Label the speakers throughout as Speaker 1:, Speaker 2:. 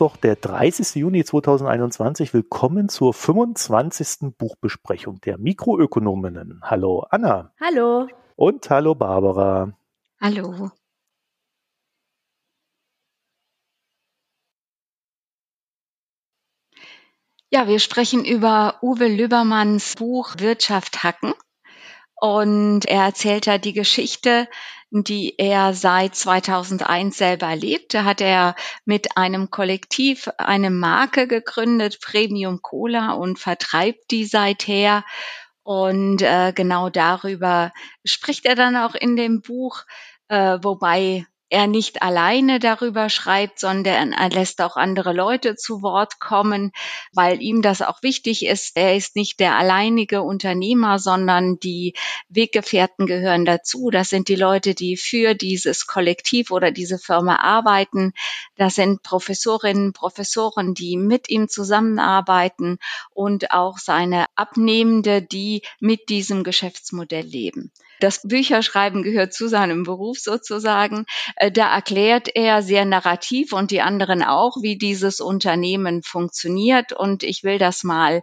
Speaker 1: Mittwoch, der 30. Juni 2021. Willkommen zur 25. Buchbesprechung der Mikroökonominnen. Hallo Anna.
Speaker 2: Hallo.
Speaker 1: Und hallo Barbara.
Speaker 3: Hallo. Ja, wir sprechen über Uwe Lübbermanns Buch Wirtschaft hacken. Und er erzählt da die Geschichte, die er seit 2001 selber erlebt. Da hat er mit einem Kollektiv eine Marke gegründet, Premium Cola, und vertreibt die seither. Und äh, genau darüber spricht er dann auch in dem Buch, äh, wobei er nicht alleine darüber schreibt, sondern er lässt auch andere Leute zu Wort kommen, weil ihm das auch wichtig ist. Er ist nicht der alleinige Unternehmer, sondern die Weggefährten gehören dazu. Das sind die Leute, die für dieses Kollektiv oder diese Firma arbeiten. Das sind Professorinnen, Professoren, die mit ihm zusammenarbeiten und auch seine Abnehmende, die mit diesem Geschäftsmodell leben. Das Bücherschreiben gehört zu seinem Beruf sozusagen. Äh, da erklärt er sehr narrativ und die anderen auch, wie dieses Unternehmen funktioniert. Und ich will das mal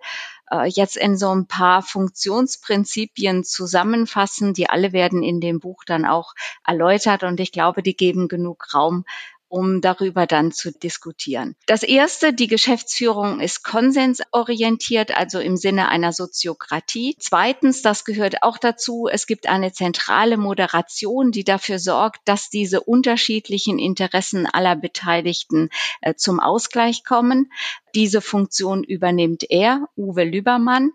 Speaker 3: äh, jetzt in so ein paar Funktionsprinzipien zusammenfassen. Die alle werden in dem Buch dann auch erläutert und ich glaube, die geben genug Raum, um darüber dann zu diskutieren. Das erste, die Geschäftsführung ist konsensorientiert, also im Sinne einer Soziokratie. Zweitens, das gehört auch dazu, es gibt eine zentrale Moderation, die dafür sorgt, dass diese unterschiedlichen Interessen aller Beteiligten äh, zum Ausgleich kommen. Diese Funktion übernimmt er, Uwe Lübermann.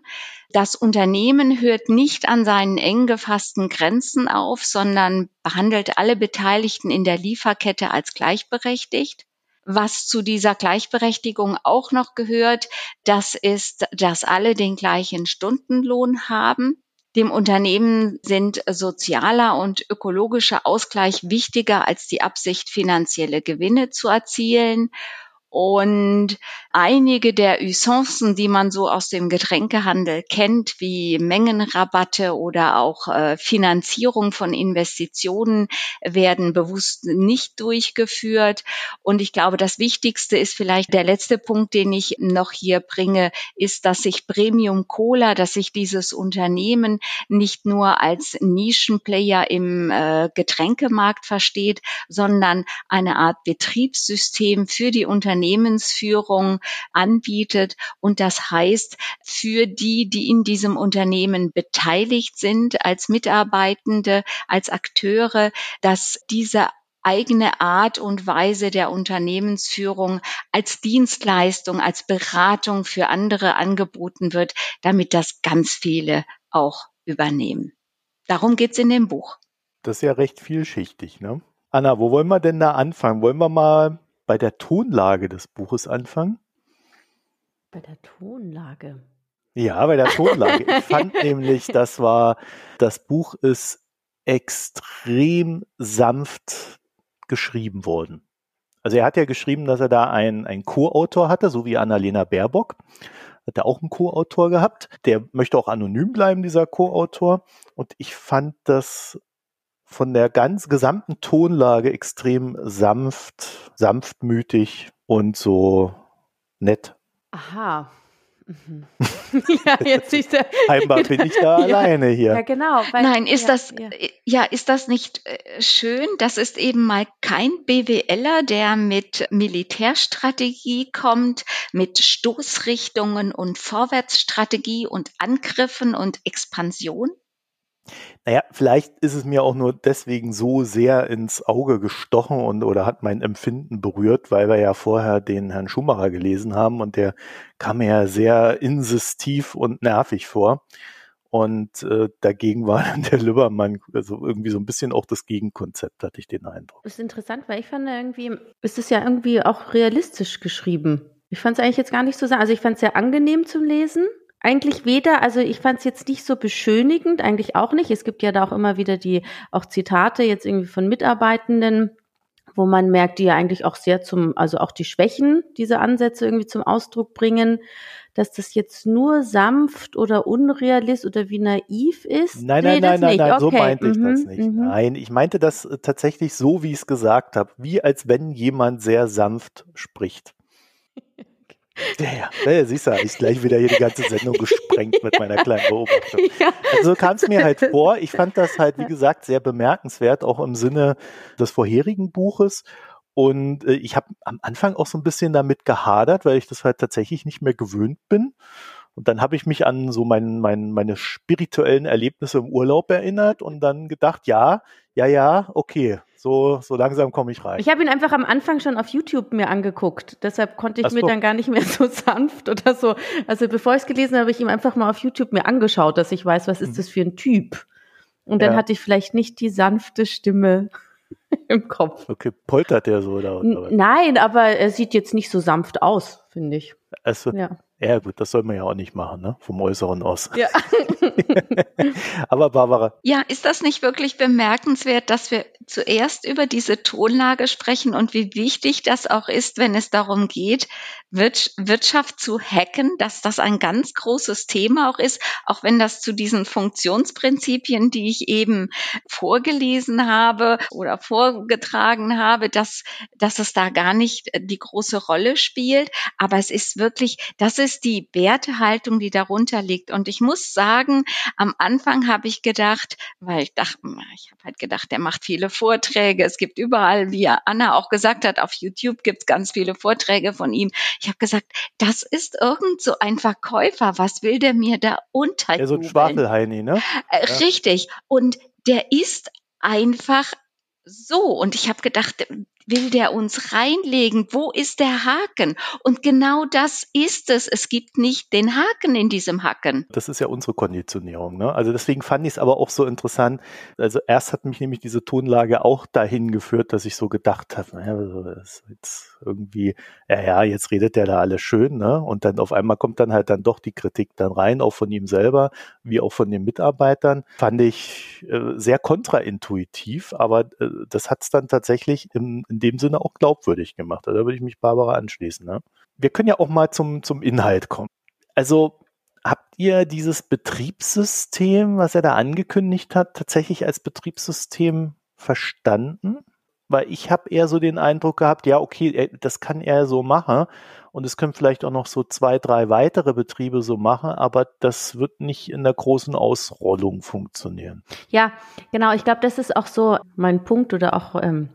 Speaker 3: Das Unternehmen hört nicht an seinen eng gefassten Grenzen auf, sondern behandelt alle Beteiligten in der Lieferkette als gleichberechtigt. Was zu dieser Gleichberechtigung auch noch gehört, das ist, dass alle den gleichen Stundenlohn haben. Dem Unternehmen sind sozialer und ökologischer Ausgleich wichtiger als die Absicht, finanzielle Gewinne zu erzielen. Und einige der Usancen, die man so aus dem Getränkehandel kennt, wie Mengenrabatte oder auch äh, Finanzierung von Investitionen, werden bewusst nicht durchgeführt. Und ich glaube, das Wichtigste ist vielleicht der letzte Punkt, den ich noch hier bringe, ist, dass sich Premium Cola, dass sich dieses Unternehmen nicht nur als Nischenplayer im äh, Getränkemarkt versteht, sondern eine Art Betriebssystem für die Unternehmen Unternehmensführung anbietet. Und das heißt, für die, die in diesem Unternehmen beteiligt sind, als Mitarbeitende, als Akteure, dass diese eigene Art und Weise der Unternehmensführung als Dienstleistung, als Beratung für andere angeboten wird, damit das ganz viele auch übernehmen. Darum geht's in dem Buch.
Speaker 1: Das ist ja recht vielschichtig, ne? Anna, wo wollen wir denn da anfangen? Wollen wir mal bei der Tonlage des Buches anfangen?
Speaker 2: Bei der Tonlage.
Speaker 1: Ja, bei der Tonlage. Ich fand nämlich, das war, das Buch ist extrem sanft geschrieben worden. Also er hat ja geschrieben, dass er da einen, einen Co-Autor hatte, so wie Annalena Baerbock. Hat er auch einen Co-Autor gehabt. Der möchte auch anonym bleiben, dieser Co-Autor. Und ich fand das von der ganz gesamten Tonlage extrem sanft, sanftmütig und so nett.
Speaker 2: Aha. Mhm.
Speaker 1: ja, jetzt ist der, Scheinbar bin ich da ja, alleine hier.
Speaker 3: Ja, genau. Weil, Nein, ist ja, das, ja. ja. ist das nicht äh, schön? Das ist eben mal kein BWLer, der mit Militärstrategie kommt, mit Stoßrichtungen und Vorwärtsstrategie und Angriffen und Expansion?
Speaker 1: Naja, vielleicht ist es mir auch nur deswegen so sehr ins Auge gestochen und oder hat mein Empfinden berührt, weil wir ja vorher den Herrn Schumacher gelesen haben und der kam mir ja sehr insistiv und nervig vor. Und äh, dagegen war dann der Lübbermann also irgendwie so ein bisschen auch das Gegenkonzept, hatte ich den Eindruck.
Speaker 2: Das ist interessant, weil ich fand irgendwie, ist es ja irgendwie auch realistisch geschrieben. Ich fand es eigentlich jetzt gar nicht so, also ich fand es sehr angenehm zum Lesen eigentlich weder, also ich fand es jetzt nicht so beschönigend, eigentlich auch nicht. Es gibt ja da auch immer wieder die auch Zitate jetzt irgendwie von Mitarbeitenden, wo man merkt, die ja eigentlich auch sehr zum, also auch die Schwächen dieser Ansätze irgendwie zum Ausdruck bringen, dass das jetzt nur sanft oder unrealistisch oder wie naiv ist.
Speaker 1: Nein, nein, nee, nein, nein, nein, okay. so meinte ich mhm, das nicht. Mhm. Nein, ich meinte das äh, tatsächlich so, wie ich es gesagt habe, wie als wenn jemand sehr sanft spricht. Ja, ja, ja, siehst du, ich gleich wieder hier die ganze Sendung gesprengt mit meiner kleinen Beobachtung. Ja. Also kam es mir halt vor, ich fand das halt, wie gesagt, sehr bemerkenswert, auch im Sinne des vorherigen Buches. Und äh, ich habe am Anfang auch so ein bisschen damit gehadert, weil ich das halt tatsächlich nicht mehr gewöhnt bin. Und dann habe ich mich an so mein, mein, meine spirituellen Erlebnisse im Urlaub erinnert und dann gedacht, ja, ja, ja, okay, so, so langsam komme ich rein.
Speaker 2: Ich habe ihn einfach am Anfang schon auf YouTube mir angeguckt. Deshalb konnte ich Ach mir so. dann gar nicht mehr so sanft oder so. Also bevor ich es gelesen habe, habe ich ihm einfach mal auf YouTube mir angeschaut, dass ich weiß, was ist mhm. das für ein Typ. Und dann ja. hatte ich vielleicht nicht die sanfte Stimme im Kopf.
Speaker 1: Okay, poltert der so oder?
Speaker 2: oder? Nein, aber er sieht jetzt nicht so sanft aus, finde ich.
Speaker 1: Also, ja. Ja, gut, das soll man ja auch nicht machen, ne? Vom Äußeren aus. Ja. Aber Barbara.
Speaker 3: Ja, ist das nicht wirklich bemerkenswert, dass wir zuerst über diese Tonlage sprechen und wie wichtig das auch ist, wenn es darum geht, Wirtschaft zu hacken, dass das ein ganz großes Thema auch ist, auch wenn das zu diesen Funktionsprinzipien, die ich eben vorgelesen habe oder vorgetragen habe, dass, dass es da gar nicht die große Rolle spielt. Aber es ist wirklich, das ist ist die Wertehaltung, die darunter liegt. Und ich muss sagen, am Anfang habe ich gedacht, weil ich dachte, ich habe halt gedacht, der macht viele Vorträge. Es gibt überall, wie Anna auch gesagt hat, auf YouTube gibt es ganz viele Vorträge von ihm. Ich habe gesagt, das ist irgend so ein Verkäufer. Was will der mir da unterjubeln? Ja,
Speaker 1: so ein Schwafelheini, ne?
Speaker 3: Äh. Richtig. Und der ist einfach so. Und ich habe gedacht, will der uns reinlegen? Wo ist der Haken? Und genau das ist es. Es gibt nicht den Haken in diesem Haken.
Speaker 1: Das ist ja unsere Konditionierung. Ne? Also deswegen fand ich es aber auch so interessant. Also erst hat mich nämlich diese Tonlage auch dahin geführt, dass ich so gedacht habe, naja, jetzt irgendwie, ja, ja, jetzt redet der da alles schön. Ne? Und dann auf einmal kommt dann halt dann doch die Kritik dann rein, auch von ihm selber, wie auch von den Mitarbeitern. Fand ich äh, sehr kontraintuitiv, aber äh, das hat es dann tatsächlich im in dem Sinne auch glaubwürdig gemacht. Also da würde ich mich Barbara anschließen. Ne? Wir können ja auch mal zum, zum Inhalt kommen. Also habt ihr dieses Betriebssystem, was er da angekündigt hat, tatsächlich als Betriebssystem verstanden? Weil ich habe eher so den Eindruck gehabt, ja, okay, das kann er so machen und es können vielleicht auch noch so zwei, drei weitere Betriebe so machen, aber das wird nicht in der großen Ausrollung funktionieren.
Speaker 2: Ja, genau. Ich glaube, das ist auch so mein Punkt oder auch ähm,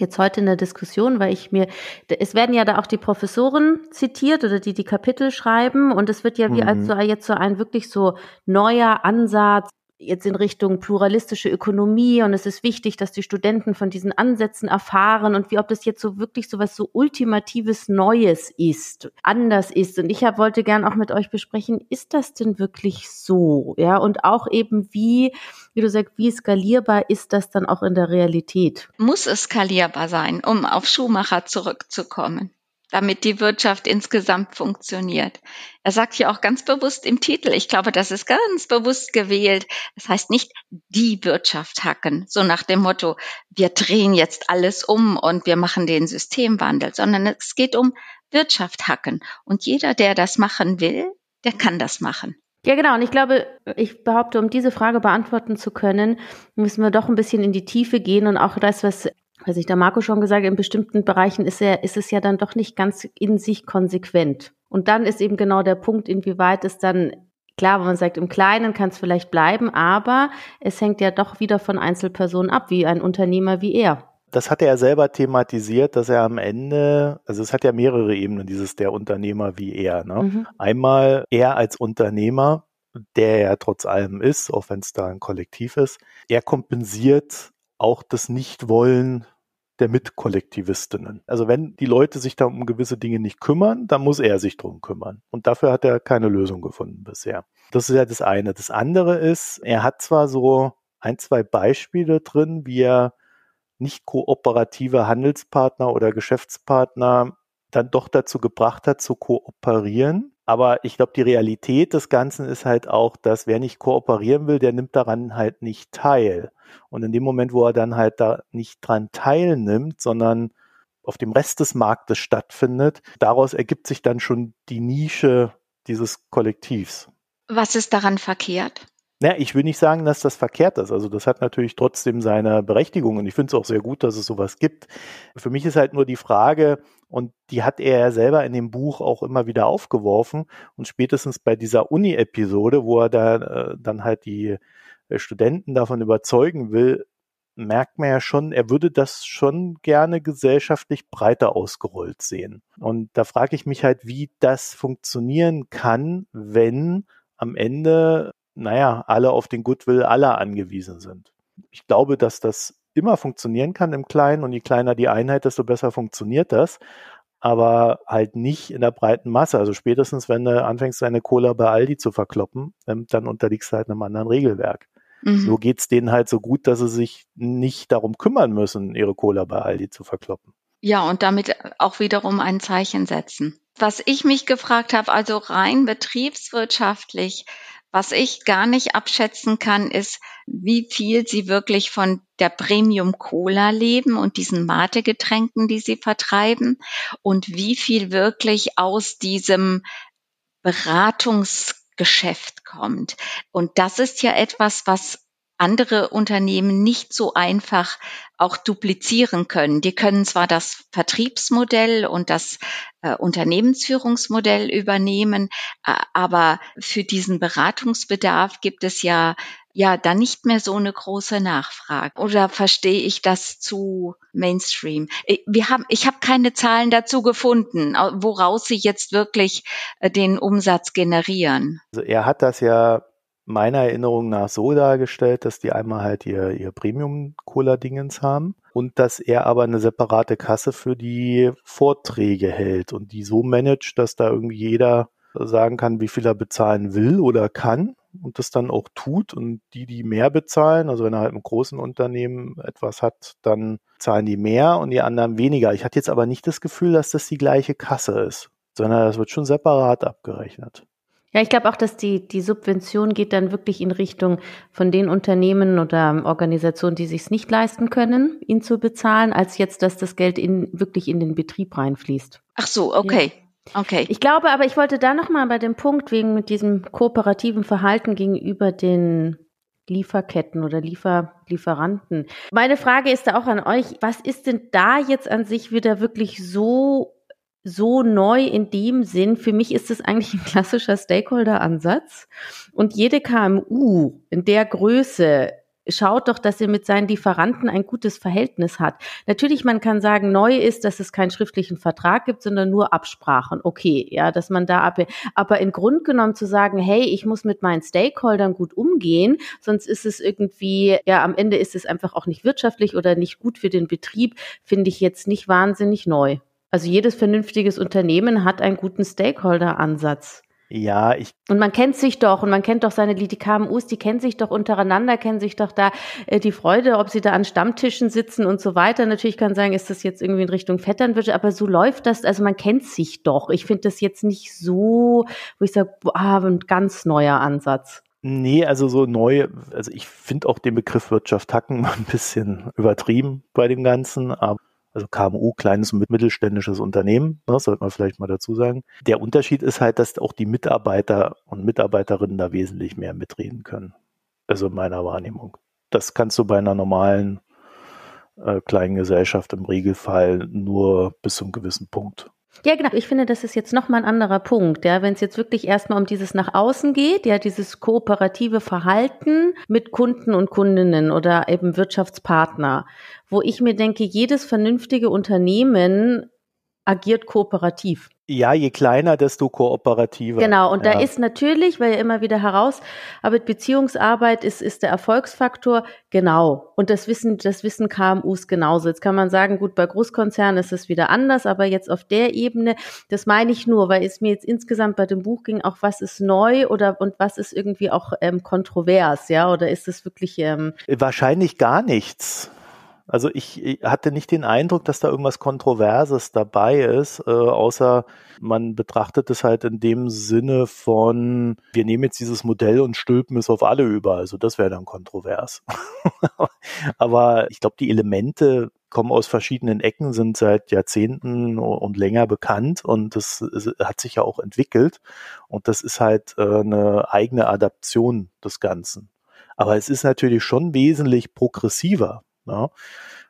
Speaker 2: jetzt heute in der Diskussion, weil ich mir, es werden ja da auch die Professoren zitiert oder die die Kapitel schreiben und es wird ja wie mhm. als so jetzt so ein wirklich so neuer Ansatz jetzt in Richtung pluralistische Ökonomie und es ist wichtig, dass die Studenten von diesen Ansätzen erfahren und wie ob das jetzt so wirklich so was so ultimatives Neues ist, anders ist. Und ich hab, wollte gern auch mit euch besprechen, ist das denn wirklich so? Ja, und auch eben wie, wie du sagst, wie skalierbar ist das dann auch in der Realität?
Speaker 3: Muss es skalierbar sein, um auf Schumacher zurückzukommen damit die Wirtschaft insgesamt funktioniert. Er sagt hier auch ganz bewusst im Titel, ich glaube, das ist ganz bewusst gewählt. Das heißt nicht die Wirtschaft hacken, so nach dem Motto, wir drehen jetzt alles um und wir machen den Systemwandel, sondern es geht um Wirtschaft hacken. Und jeder, der das machen will, der kann das machen.
Speaker 2: Ja, genau. Und ich glaube, ich behaupte, um diese Frage beantworten zu können, müssen wir doch ein bisschen in die Tiefe gehen und auch das, was was ich der Marco schon gesagt, in bestimmten Bereichen ist, er, ist es ja dann doch nicht ganz in sich konsequent. Und dann ist eben genau der Punkt, inwieweit es dann, klar, wenn man sagt, im Kleinen kann es vielleicht bleiben, aber es hängt ja doch wieder von Einzelpersonen ab, wie ein Unternehmer wie er.
Speaker 1: Das hat er selber thematisiert, dass er am Ende, also es hat ja mehrere Ebenen, dieses der Unternehmer wie er. Ne? Mhm. Einmal er als Unternehmer, der ja trotz allem ist, auch wenn es da ein Kollektiv ist, er kompensiert auch das Nichtwollen der Mitkollektivistinnen. Also wenn die Leute sich da um gewisse Dinge nicht kümmern, dann muss er sich drum kümmern. Und dafür hat er keine Lösung gefunden bisher. Das ist ja das eine. Das andere ist, er hat zwar so ein, zwei Beispiele drin, wie er nicht kooperative Handelspartner oder Geschäftspartner dann doch dazu gebracht hat, zu kooperieren. Aber ich glaube, die Realität des Ganzen ist halt auch, dass wer nicht kooperieren will, der nimmt daran halt nicht teil. Und in dem Moment, wo er dann halt da nicht dran teilnimmt, sondern auf dem Rest des Marktes stattfindet, daraus ergibt sich dann schon die Nische dieses Kollektivs.
Speaker 3: Was ist daran verkehrt?
Speaker 1: Naja, ich will nicht sagen, dass das verkehrt ist. Also das hat natürlich trotzdem seine Berechtigung und ich finde es auch sehr gut, dass es sowas gibt. Für mich ist halt nur die Frage, und die hat er ja selber in dem Buch auch immer wieder aufgeworfen und spätestens bei dieser Uni-Episode, wo er da äh, dann halt die äh, Studenten davon überzeugen will, merkt man ja schon, er würde das schon gerne gesellschaftlich breiter ausgerollt sehen. Und da frage ich mich halt, wie das funktionieren kann, wenn am Ende naja, alle auf den Goodwill aller angewiesen sind. Ich glaube, dass das immer funktionieren kann im Kleinen und je kleiner die Einheit, desto besser funktioniert das. Aber halt nicht in der breiten Masse. Also spätestens, wenn du anfängst, deine Cola bei Aldi zu verkloppen, ähm, dann unterliegst du halt einem anderen Regelwerk. Mhm. So geht's denen halt so gut, dass sie sich nicht darum kümmern müssen, ihre Cola bei Aldi zu verkloppen.
Speaker 3: Ja, und damit auch wiederum ein Zeichen setzen. Was ich mich gefragt habe, also rein betriebswirtschaftlich, was ich gar nicht abschätzen kann, ist, wie viel sie wirklich von der Premium Cola leben und diesen Mate-Getränken, die sie vertreiben und wie viel wirklich aus diesem Beratungsgeschäft kommt. Und das ist ja etwas, was andere Unternehmen nicht so einfach auch duplizieren können. Die können zwar das Vertriebsmodell und das äh, Unternehmensführungsmodell übernehmen, äh, aber für diesen Beratungsbedarf gibt es ja ja dann nicht mehr so eine große Nachfrage. Oder verstehe ich das zu Mainstream? Wir haben, ich habe keine Zahlen dazu gefunden, woraus sie jetzt wirklich äh, den Umsatz generieren.
Speaker 1: Also er hat das ja meiner Erinnerung nach so dargestellt, dass die einmal halt ihr, ihr Premium-Cola-Dingens haben und dass er aber eine separate Kasse für die Vorträge hält und die so managt, dass da irgendwie jeder sagen kann, wie viel er bezahlen will oder kann und das dann auch tut und die, die mehr bezahlen, also wenn er halt im großen Unternehmen etwas hat, dann zahlen die mehr und die anderen weniger. Ich hatte jetzt aber nicht das Gefühl, dass das die gleiche Kasse ist, sondern das wird schon separat abgerechnet.
Speaker 2: Ja, ich glaube auch, dass die, die Subvention geht dann wirklich in Richtung von den Unternehmen oder Organisationen, die sich es nicht leisten können, ihn zu bezahlen, als jetzt, dass das Geld in, wirklich in den Betrieb reinfließt.
Speaker 3: Ach so, okay. Ja. Okay.
Speaker 2: Ich glaube aber, ich wollte da nochmal bei dem Punkt wegen mit diesem kooperativen Verhalten gegenüber den Lieferketten oder Liefer, Lieferanten. Meine Frage ist da auch an euch, was ist denn da jetzt an sich wieder wirklich so so neu in dem Sinn. Für mich ist es eigentlich ein klassischer Stakeholder-Ansatz. Und jede KMU in der Größe schaut doch, dass er mit seinen Lieferanten ein gutes Verhältnis hat. Natürlich, man kann sagen, neu ist, dass es keinen schriftlichen Vertrag gibt, sondern nur Absprachen. Okay, ja, dass man da ab, aber in Grund genommen zu sagen, hey, ich muss mit meinen Stakeholdern gut umgehen, sonst ist es irgendwie, ja, am Ende ist es einfach auch nicht wirtschaftlich oder nicht gut für den Betrieb, finde ich jetzt nicht wahnsinnig neu. Also jedes vernünftiges Unternehmen hat einen guten Stakeholder-Ansatz.
Speaker 1: Ja, ich.
Speaker 2: Und man kennt sich doch und man kennt doch seine, die KMUs, die kennen sich doch untereinander, kennen sich doch da äh, die Freude, ob sie da an Stammtischen sitzen und so weiter. Natürlich kann sagen, ist das jetzt irgendwie in Richtung Vetternwirtschaft, aber so läuft das, also man kennt sich doch. Ich finde das jetzt nicht so, wo ich sage, ah, ein ganz neuer Ansatz.
Speaker 1: Nee, also so neu, also ich finde auch den Begriff Wirtschaft hacken mal ein bisschen übertrieben bei dem Ganzen, aber also KMU, kleines und mittelständisches Unternehmen, ne, sollte man vielleicht mal dazu sagen. Der Unterschied ist halt, dass auch die Mitarbeiter und Mitarbeiterinnen da wesentlich mehr mitreden können. Also in meiner Wahrnehmung. Das kannst du bei einer normalen äh, kleinen Gesellschaft im Regelfall nur bis zu einem gewissen Punkt.
Speaker 2: Ja, genau. Ich finde, das ist jetzt nochmal ein anderer Punkt. Ja, wenn es jetzt wirklich erstmal um dieses nach außen geht, ja, dieses kooperative Verhalten mit Kunden und Kundinnen oder eben Wirtschaftspartner, wo ich mir denke, jedes vernünftige Unternehmen agiert kooperativ.
Speaker 1: Ja, je kleiner, desto kooperativer.
Speaker 2: Genau, und
Speaker 1: ja.
Speaker 2: da ist natürlich, weil ja immer wieder heraus, aber Beziehungsarbeit ist, ist der Erfolgsfaktor, genau. Und das wissen, das wissen KMUs genauso. Jetzt kann man sagen, gut, bei Großkonzernen ist es wieder anders, aber jetzt auf der Ebene, das meine ich nur, weil es mir jetzt insgesamt bei dem Buch ging, auch was ist neu oder und was ist irgendwie auch ähm, kontrovers, ja, oder ist es wirklich ähm
Speaker 1: Wahrscheinlich gar nichts Also ich, ich hatte nicht den Eindruck, dass da irgendwas Kontroverses dabei ist, äh, außer man betrachtet es halt in dem Sinne von, wir nehmen jetzt dieses Modell und stülpen es auf alle über. Also das wäre dann kontrovers. Aber ich glaube, die Elemente kommen aus verschiedenen Ecken, sind seit Jahrzehnten und länger bekannt und das hat sich ja auch entwickelt. Und das ist halt äh, eine eigene Adaption des Ganzen. Aber es ist natürlich schon wesentlich progressiver, ja,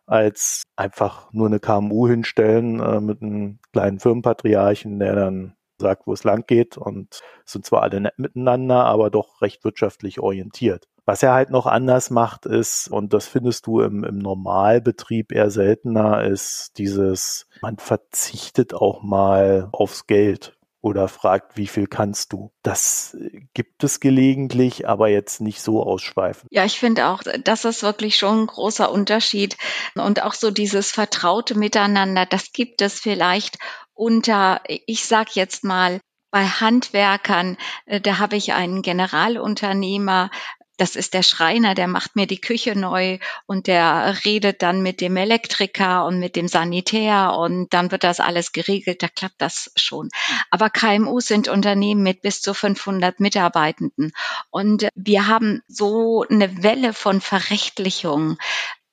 Speaker 1: als einfach nur eine KMU hinstellen äh, mit einem kleinen Firmenpatriarchen, der dann sagt, wo es lang geht und sind zwar alle nett miteinander, aber doch recht wirtschaftlich orientiert. Was er halt noch anders macht ist, und das findest du im, im Normalbetrieb eher seltener, ist dieses, man verzichtet auch mal aufs Geld oder fragt, wie viel kannst du. Das gibt es gelegentlich, aber jetzt nicht so ausschweifend.
Speaker 3: Ja, ich finde auch, das ist wirklich schon ein großer Unterschied. Und auch so dieses vertraute Miteinander, das gibt es vielleicht unter, ich sag jetzt mal, bei Handwerkern, äh, da habe ich einen Generalunternehmer, das ist der Schreiner, der macht mir die Küche neu und der redet dann mit dem Elektriker und mit dem Sanitär und dann wird das alles geregelt, da klappt das schon. Aber KMU sind Unternehmen mit bis zu 500 Mitarbeitenden. Und wir haben so eine Welle von Verrechtlichung,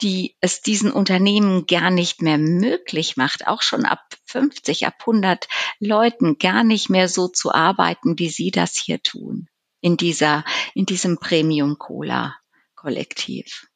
Speaker 3: die es diesen Unternehmen gar nicht mehr möglich macht, auch schon ab 50, ab 100 Leuten gar nicht mehr so zu arbeiten, wie sie das hier tun in dieser, in diesem Premium Cola Kollektiv.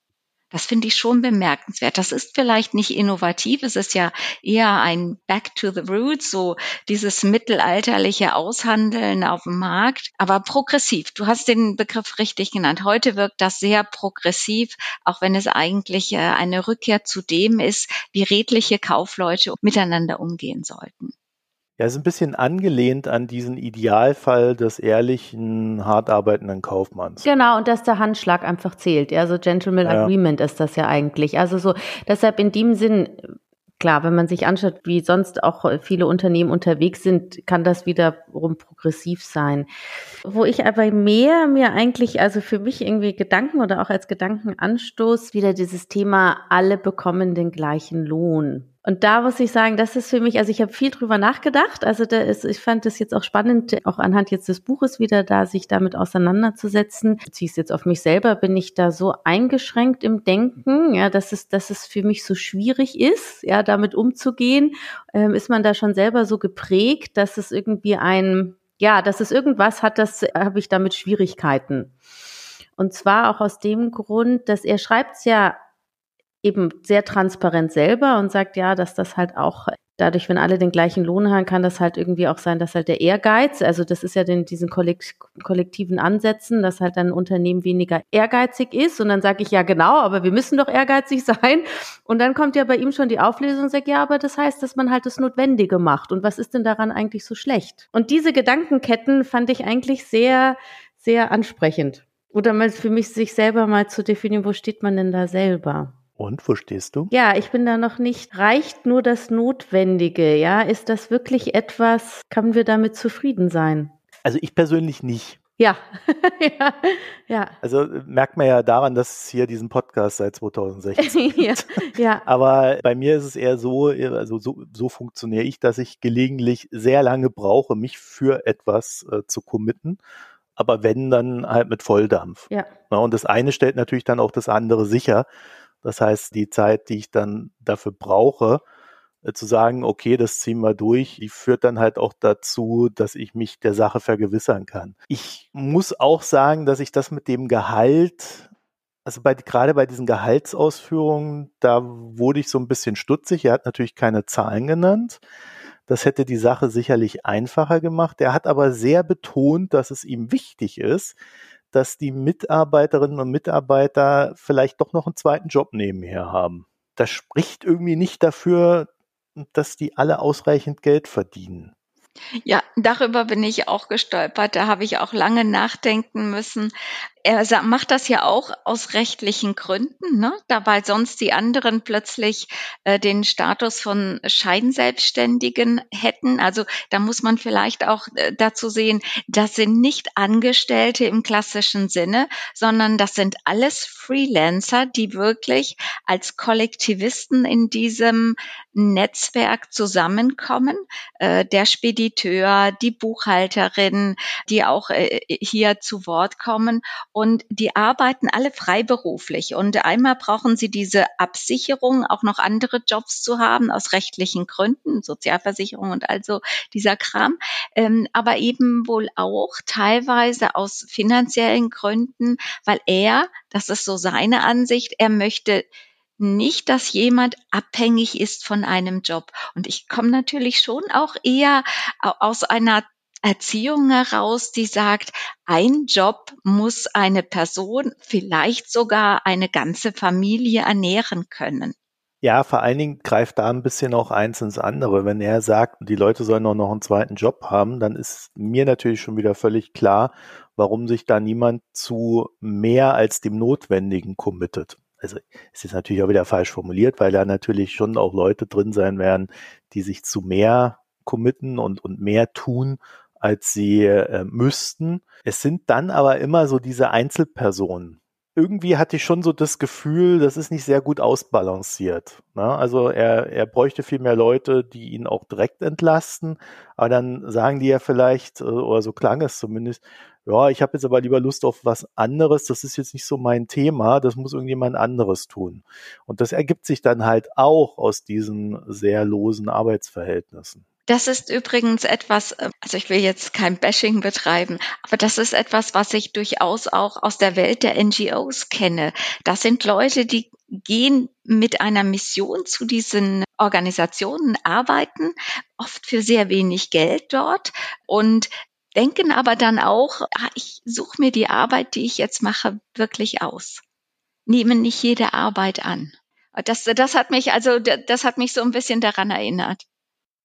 Speaker 3: Das finde ich schon bemerkenswert. Das ist vielleicht nicht innovativ, es ist ja eher ein Back to the Roots, so dieses mittelalterliche Aushandeln auf dem Markt, aber progressiv. Du hast den Begriff richtig genannt. Heute wirkt das sehr progressiv, auch wenn es eigentlich äh, eine Rückkehr zu dem ist, wie redliche Kaufleute miteinander umgehen sollten.
Speaker 1: Ja, ist ein bisschen angelehnt an diesen Idealfall des ehrlichen, hart arbeitenden Kaufmanns.
Speaker 2: Genau, und dass der Handschlag einfach zählt. Ja, so Gentleman ja. Agreement ist das ja eigentlich. Also so, deshalb in dem Sinn, klar, wenn man sich anschaut, wie sonst auch viele Unternehmen unterwegs sind, kann das wiederum progressiv sein. Wo ich aber mehr mir eigentlich, also für mich irgendwie Gedanken oder auch als Gedankenanstoß wieder dieses Thema, alle bekommen den gleichen Lohn. Und da muss ich sagen, das ist für mich, also ich habe viel drüber nachgedacht. Also da ist, ich fand das jetzt auch spannend, auch anhand jetzt des Buches wieder da, sich damit auseinanderzusetzen. Beziehe es jetzt auf mich selber, bin ich da so eingeschränkt im Denken, ja, dass es, dass es für mich so schwierig ist, ja, damit umzugehen. Ähm, ist man da schon selber so geprägt, dass es irgendwie ein, ja, dass es irgendwas hat, das habe ich damit Schwierigkeiten. Und zwar auch aus dem Grund, dass er schreibt es ja eben sehr transparent selber und sagt ja, dass das halt auch dadurch, wenn alle den gleichen Lohn haben, kann das halt irgendwie auch sein, dass halt der Ehrgeiz, also das ist ja den, diesen kollektiven Ansätzen, dass halt ein Unternehmen weniger ehrgeizig ist. Und dann sage ich ja genau, aber wir müssen doch ehrgeizig sein. Und dann kommt ja bei ihm schon die Auflösung und sagt, ja, aber das heißt, dass man halt das Notwendige macht. Und was ist denn daran eigentlich so schlecht? Und diese Gedankenketten fand ich eigentlich sehr, sehr ansprechend. Oder mal für mich sich selber mal zu definieren, wo steht man denn da selber?
Speaker 1: Und wo stehst du?
Speaker 2: Ja, ich bin da noch nicht. Reicht nur das Notwendige? Ja, ist das wirklich etwas? Können wir damit zufrieden sein?
Speaker 1: Also ich persönlich nicht.
Speaker 2: Ja. ja, ja.
Speaker 1: Also merkt man ja daran, dass es hier diesen Podcast seit 2016
Speaker 2: ja, ja.
Speaker 1: Aber bei mir ist es eher so, also so, so funktioniere ich, dass ich gelegentlich sehr lange brauche, mich für etwas äh, zu committen. Aber wenn, dann halt mit Volldampf.
Speaker 2: Ja.
Speaker 1: ja. Und das eine stellt natürlich dann auch das andere sicher. Das heißt, die Zeit, die ich dann dafür brauche, äh, zu sagen, okay, das ziehen wir durch, die führt dann halt auch dazu, dass ich mich der Sache vergewissern kann. Ich muss auch sagen, dass ich das mit dem Gehalt, also bei, gerade bei diesen Gehaltsausführungen, da wurde ich so ein bisschen stutzig. Er hat natürlich keine Zahlen genannt. Das hätte die Sache sicherlich einfacher gemacht. Er hat aber sehr betont, dass es ihm wichtig ist, dass die Mitarbeiterinnen und Mitarbeiter vielleicht doch noch einen zweiten Job nebenher haben. Das spricht irgendwie nicht dafür, dass die alle ausreichend Geld verdienen.
Speaker 3: Ja, darüber bin ich auch gestolpert. Da habe ich auch lange nachdenken müssen. Er macht das ja auch aus rechtlichen Gründen, ne? dabei sonst die anderen plötzlich äh, den Status von Scheinselbstständigen hätten. Also da muss man vielleicht auch äh, dazu sehen, das sind nicht Angestellte im klassischen Sinne, sondern das sind alles Freelancer, die wirklich als Kollektivisten in diesem Netzwerk zusammenkommen. Äh, der Spediteur, die Buchhalterin, die auch äh, hier zu Wort kommen und die arbeiten alle freiberuflich. Und einmal brauchen sie diese Absicherung, auch noch andere Jobs zu haben aus rechtlichen Gründen, Sozialversicherung und also dieser Kram, ähm, aber eben wohl auch teilweise aus finanziellen Gründen, weil er, das ist so seine Ansicht, er möchte nicht, dass jemand abhängig ist von einem Job. Und ich komme natürlich schon auch eher aus einer Erziehung heraus, die sagt, ein Job muss eine Person, vielleicht sogar eine ganze Familie ernähren können.
Speaker 1: Ja, vor allen Dingen greift da ein bisschen auch eins ins andere. Wenn er sagt, die Leute sollen auch noch einen zweiten Job haben, dann ist mir natürlich schon wieder völlig klar, warum sich da niemand zu mehr als dem Notwendigen committet. Also es ist natürlich auch wieder falsch formuliert, weil da natürlich schon auch Leute drin sein werden, die sich zu mehr committen und, und mehr tun, als sie äh, müssten. Es sind dann aber immer so diese Einzelpersonen. Irgendwie hatte ich schon so das Gefühl, das ist nicht sehr gut ausbalanciert. Ne? Also er, er bräuchte viel mehr Leute, die ihn auch direkt entlasten, aber dann sagen die ja vielleicht, äh, oder so klang es zumindest, ja, ich habe jetzt aber lieber Lust auf was anderes, das ist jetzt nicht so mein Thema, das muss irgendjemand anderes tun. Und das ergibt sich dann halt auch aus diesen sehr losen Arbeitsverhältnissen.
Speaker 3: Das ist übrigens etwas, äh, also ich will jetzt kein Bashing betreiben, aber das ist etwas, was ich durchaus auch aus der Welt der NGOs kenne. Das sind Leute, die gehen mit einer Mission zu diesen Organisationen, arbeiten, oft für sehr wenig Geld dort und denken aber dann auch, ah, ich suche mir die Arbeit, die ich jetzt mache, wirklich aus. Nehmen nicht jede Arbeit an. Das, das hat mich also, das hat mich so ein bisschen daran erinnert.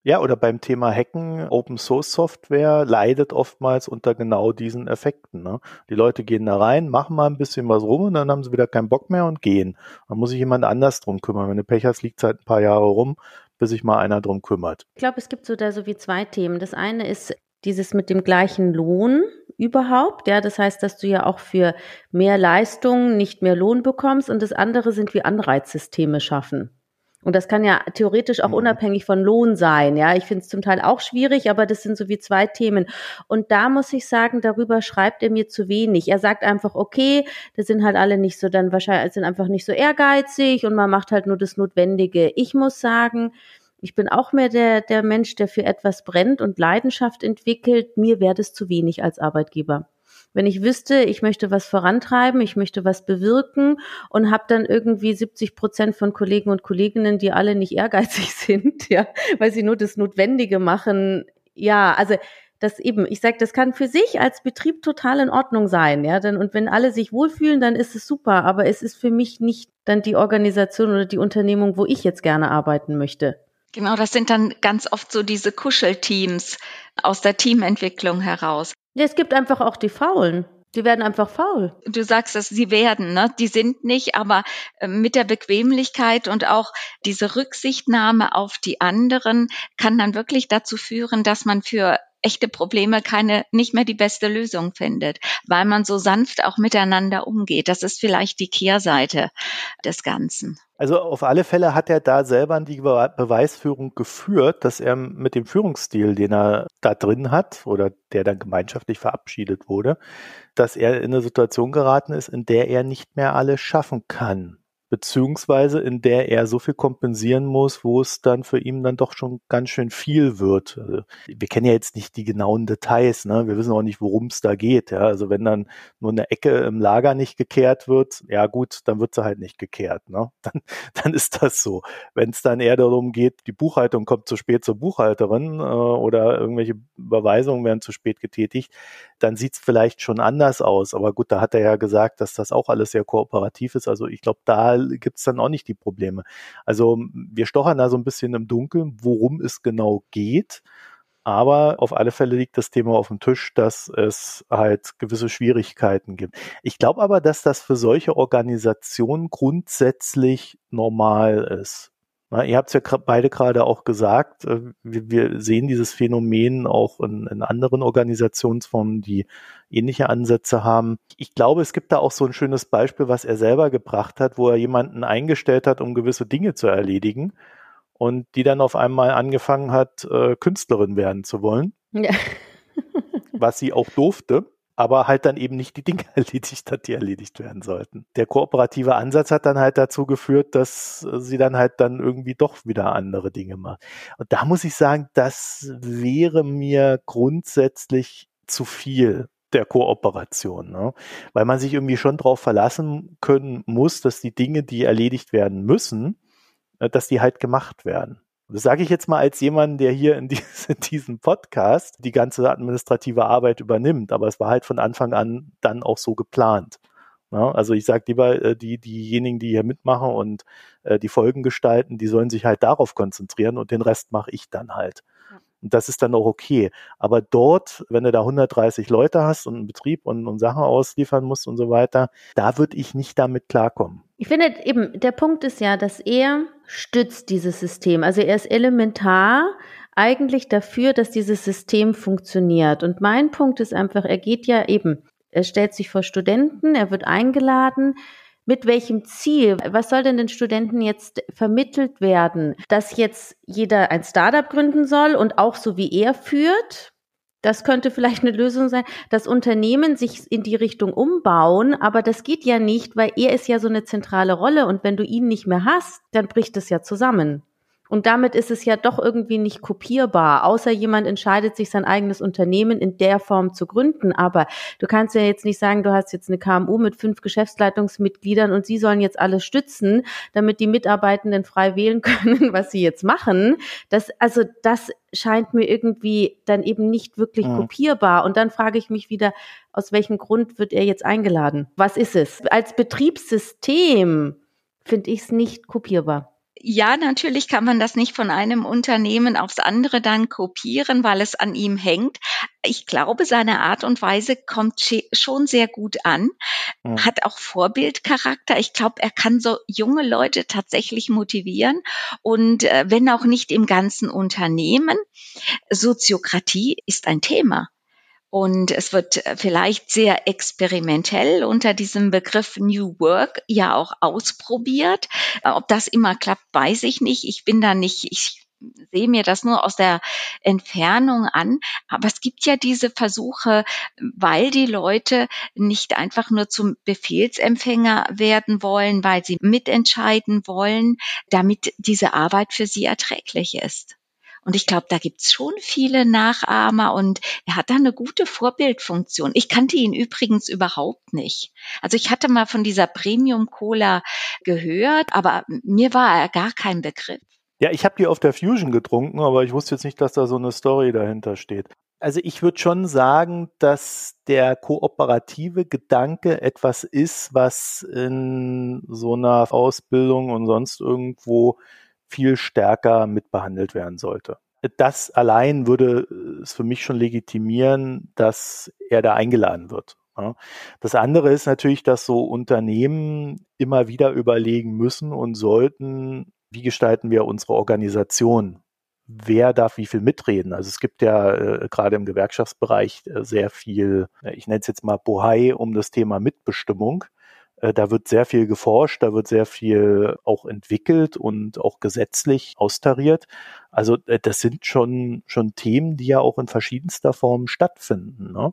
Speaker 1: Ja, oder beim Thema Hacken, Open Source Software leidet oftmals unter genau diesen Effekten. Ne? Die Leute gehen da rein, machen mal ein bisschen was rum und dann haben sie wieder keinen Bock mehr und gehen. Dann muss sich jemand anders drum kümmern. Wenn du Pech hast, liegt es halt ein paar Jahre rum, bis sich mal einer drum kümmert.
Speaker 2: Ich glaube, es gibt so da so wie zwei Themen. Das eine ist dieses mit dem gleichen Lohn überhaupt. Ja, das heißt, dass du ja auch für mehr Leistung nicht mehr Lohn bekommst. Und das andere sind wie Anreizsysteme schaffen. Und das kann ja theoretisch auch mhm. unabhängig von Lohn sein. Ja, ich finde es zum Teil auch schwierig, aber das sind so wie zwei Themen. Und da muss ich sagen, darüber schreibt er mir zu wenig. Er sagt einfach, okay, das sind halt alle nicht so, dann wahrscheinlich sind einfach nicht so ehrgeizig und man macht halt nur das Notwendige. Ich muss sagen, ich bin auch mehr der, der Mensch, der für etwas brennt und Leidenschaft entwickelt. Mir wäre das zu wenig als Arbeitgeber wenn ich wüsste, ich möchte was vorantreiben, ich möchte was bewirken und habe dann irgendwie 70 Prozent von Kollegen und Kolleginnen, die alle nicht ehrgeizig sind, ja, weil sie nur das Notwendige machen. Ja, also das eben, ich sage, das kann für sich als Betrieb total in Ordnung sein, ja, dann, und wenn alle sich wohlfühlen, dann ist es super, aber es ist für mich nicht dann die Organisation oder die Unternehmung, wo ich jetzt gerne arbeiten möchte.
Speaker 3: Genau, das sind dann ganz oft so diese Kuschelteams aus der Teamentwicklung heraus.
Speaker 2: Ja, es gibt einfach auch die Faulen. Die werden einfach faul.
Speaker 3: Du sagst es, sie werden, ne? Die sind nicht, aber äh, mit der Bequemlichkeit und auch diese Rücksichtnahme auf die anderen kann dann wirklich dazu führen, dass man für echte Probleme keine, nicht mehr die beste Lösung findet, weil man so sanft auch miteinander umgeht. Das ist vielleicht die Kehrseite des Ganzen.
Speaker 1: Also auf alle Fälle hat er da selber die Beweisführung geführt, dass er mit dem Führungsstil, den er da drin hat oder der dann gemeinschaftlich verabschiedet wurde, dass er in eine Situation geraten ist, in der er nicht mehr alles schaffen kann beziehungsweise in der er so viel kompensieren muss, wo es dann für ihn dann doch schon ganz schön viel wird. Also, wir kennen ja jetzt nicht die genauen Details, ne? Wir wissen auch nicht, worum es da geht. Ja? Also wenn dann nur eine Ecke im Lager nicht gekehrt wird, ja gut, dann wird sie halt nicht gekehrt. Ne? Dann, dann ist das so. Wenn es dann eher darum geht, die Buchhaltung kommt zu spät zur Buchhalterin äh, oder irgendwelche Überweisungen werden zu spät getätigt, dann sieht es vielleicht schon anders aus. Aber gut, da hat er ja gesagt, dass das auch alles sehr kooperativ ist. Also ich glaube, da gibt es dann auch nicht die Probleme. Also wir stochern da so ein bisschen im Dunkeln, worum es genau geht. Aber auf alle Fälle liegt das Thema auf dem Tisch, dass es halt gewisse Schwierigkeiten gibt. Ich glaube aber, dass das für solche Organisationen grundsätzlich normal ist. Na, ihr habt es ja beide gerade auch gesagt, äh, wir, wir, sehen dieses Phänomen auch in, in, anderen Organisationsformen, die ähnliche Ansätze haben. Ich glaube, es gibt da auch so ein schönes Beispiel, was er selber gebracht hat, wo er jemanden eingestellt hat, um gewisse Dinge zu erledigen und die dann auf einmal angefangen hat, äh, Künstlerin werden zu wollen. Ja. was sie auch durfte aber halt dann eben nicht die Dinge erledigt hat, die erledigt werden sollten. Der kooperative Ansatz hat dann halt dazu geführt, dass sie dann halt dann irgendwie doch wieder andere Dinge macht. Und da muss ich sagen, das wäre mir grundsätzlich zu viel der Kooperation, ne? weil man sich irgendwie schon darauf verlassen können muss, dass die Dinge, die erledigt werden müssen, äh, dass die halt gemacht werden. Das sage ich jetzt mal als jemand, der hier in, dies, in, diesem Podcast die ganze administrative Arbeit übernimmt. Aber es war halt von Anfang an dann auch so geplant. Ja, also ich sage lieber, äh, die, diejenigen, die hier mitmachen und äh, die Folgen gestalten, die sollen sich halt darauf konzentrieren und den Rest mache ich dann halt. Und das ist dann auch okay. Aber dort, wenn du da 130 Leute hast und einen Betrieb und, und Sachen ausliefern musst und so weiter, da würde ich nicht damit klarkommen.
Speaker 2: Ich finde eben, der Punkt ist ja, dass er stützt dieses System. Also er ist elementar eigentlich dafür, dass dieses System funktioniert. Und mein Punkt ist einfach, er geht ja eben, er stellt sich vor Studenten, er wird eingeladen, mit welchem Ziel? Was soll denn den Studenten jetzt vermittelt werden? Dass jetzt jeder ein Startup gründen soll und auch so wie er führt? Das könnte vielleicht eine Lösung sein, dass Unternehmen sich in die Richtung umbauen, aber das geht ja nicht, weil er ist ja so eine zentrale Rolle und wenn du ihn nicht mehr hast, dann bricht es ja zusammen. Und damit ist es ja doch irgendwie nicht kopierbar, außer jemand entscheidet sich sein eigenes Unternehmen in der Form zu gründen. Aber du kannst ja jetzt nicht sagen, du hast jetzt eine KMU mit fünf Geschäftsleitungsmitgliedern und sie sollen jetzt alles stützen, damit die Mitarbeitenden frei wählen können, was sie jetzt machen. Das, also das scheint mir irgendwie dann eben nicht wirklich mhm. kopierbar. Und dann frage ich mich wieder, aus welchem Grund wird er jetzt eingeladen? Was ist es? Als Betriebssystem finde ich es nicht kopierbar
Speaker 3: ja, natürlich kann man das nicht von einem Unternehmen aufs andere dann kopieren, weil es an ihm hängt. Ich glaube, seine Art und Weise kommt schon sehr gut an, mhm. hat auch Vorbildcharakter. Ich glaube, er kann so junge Leute tatsächlich motivieren und äh, wenn auch nicht im ganzen Unternehmen. Soziokratie ist ein Thema. Und es wird vielleicht sehr experimentell unter diesem Begriff New Work ja auch ausprobiert. Ob das immer klappt, weiß ich nicht. Ich bin da nicht, ich sehe mir das nur aus der Entfernung an. Aber es gibt ja diese Versuche, weil die Leute nicht einfach nur zum Befehlsempfänger werden wollen, weil sie mitentscheiden wollen, damit diese Arbeit für sie erträglich ist. Und ich glaube, da gibt's schon viele Nachahmer und er hat da eine gute Vorbildfunktion. Ich kannte ihn übrigens überhaupt nicht. Also ich hatte mal von dieser Premium Cola gehört, aber mir war er gar kein Begriff.
Speaker 1: Ja, ich habe die auf der Fusion getrunken, aber ich wusste jetzt nicht, dass da so eine Story dahinter steht. Also ich würde schon sagen, dass der kooperative Gedanke etwas ist, was in so einer Ausbildung und sonst irgendwo viel stärker mitbehandelt werden sollte. Das allein würde es für mich schon legitimieren, dass er da eingeladen wird. Das andere ist natürlich, dass so Unternehmen immer wieder überlegen müssen und sollten, wie gestalten wir unsere Organisation? Wer darf wie viel mitreden? Also es gibt ja äh, gerade im Gewerkschaftsbereich äh, sehr viel, äh, ich nenne es jetzt mal Bohai um das Thema Mitbestimmung. Äh, da wird sehr viel geforscht, da wird sehr viel auch entwickelt und auch gesetzlich austariert. Also äh, das sind schon, schon Themen, die ja auch in verschiedenster Form stattfinden. Ne?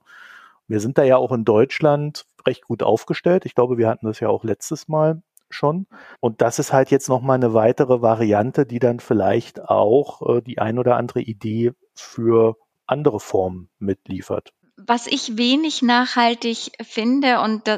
Speaker 1: Wir sind da ja auch in Deutschland recht gut aufgestellt. Ich glaube, wir hatten das ja auch letztes Mal schon. Und das ist halt jetzt nochmal eine weitere Variante, die dann vielleicht auch äh, die ein oder andere Idee für andere Formen mitliefert
Speaker 3: was ich wenig nachhaltig finde und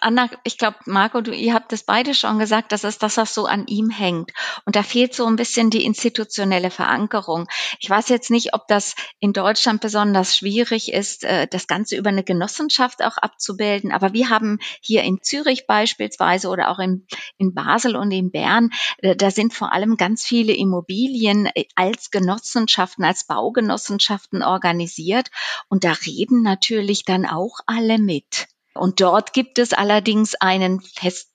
Speaker 3: Anna, ich glaube, Marco, du, ihr habt das beide schon gesagt, das ist das, was so an ihm hängt. Und da fehlt so ein bisschen die institutionelle Verankerung. Ich weiß jetzt nicht, ob das in Deutschland besonders schwierig ist, äh, das Ganze über eine Genossenschaft auch abzubilden. Aber wir haben hier in Zürich beispielsweise oder auch in, in Basel und in Bern, äh, da sind vor allem ganz viele Immobilien äh, als Genossenschaften, als Baugenossenschaften organisiert. Und da reden natürlich dann auch alle mit. Und dort gibt es allerdings einen fest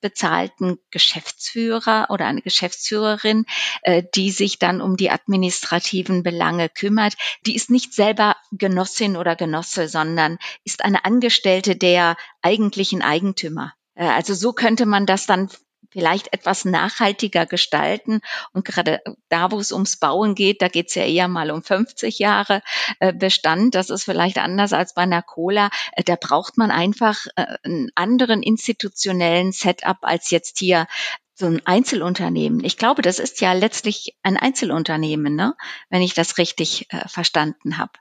Speaker 3: Geschäftsführer oder eine Geschäftsführerin, äh, die sich dann um die administrativen Belange kümmert. Die ist nicht selber Genossin oder Genosse, sondern ist eine Angestellte der eigentlichen Eigentümer. Äh, also so könnte man das dann vielleicht etwas nachhaltiger gestalten. Und gerade da, wo es ums Bauen geht, da geht es ja eher mal um 50 Jahre äh, Bestand. Das ist vielleicht anders als bei einer Cola. Äh, da braucht man einfach äh, einen anderen institutionellen Setup als jetzt hier so ein Einzelunternehmen. Ich glaube, das ist ja letztlich ein Einzelunternehmen, ne? wenn ich das richtig verstanden habe.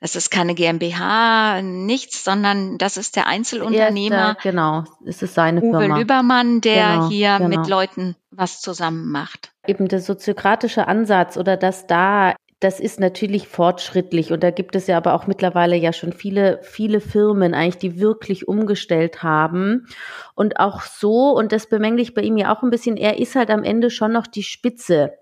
Speaker 3: Das ist keine GmbH, nichts, sondern das ist der Einzelunternehmer.
Speaker 2: Erster, genau, es ist seine
Speaker 3: Uwe
Speaker 2: Firma.
Speaker 3: Lübermann, der
Speaker 2: Genau,
Speaker 3: hier
Speaker 2: genau.
Speaker 3: mit Leuten was zusammen macht.
Speaker 2: Eben der soziokratische Ansatz oder das da, das ist natürlich fortschrittlich und da gibt es ja aber auch mittlerweile ja schon viele, viele Firmen eigentlich, die wirklich umgestellt haben und auch so, und das bemängle ich bei ihm ja auch ein bisschen, er ist halt am Ende schon noch die Spitze.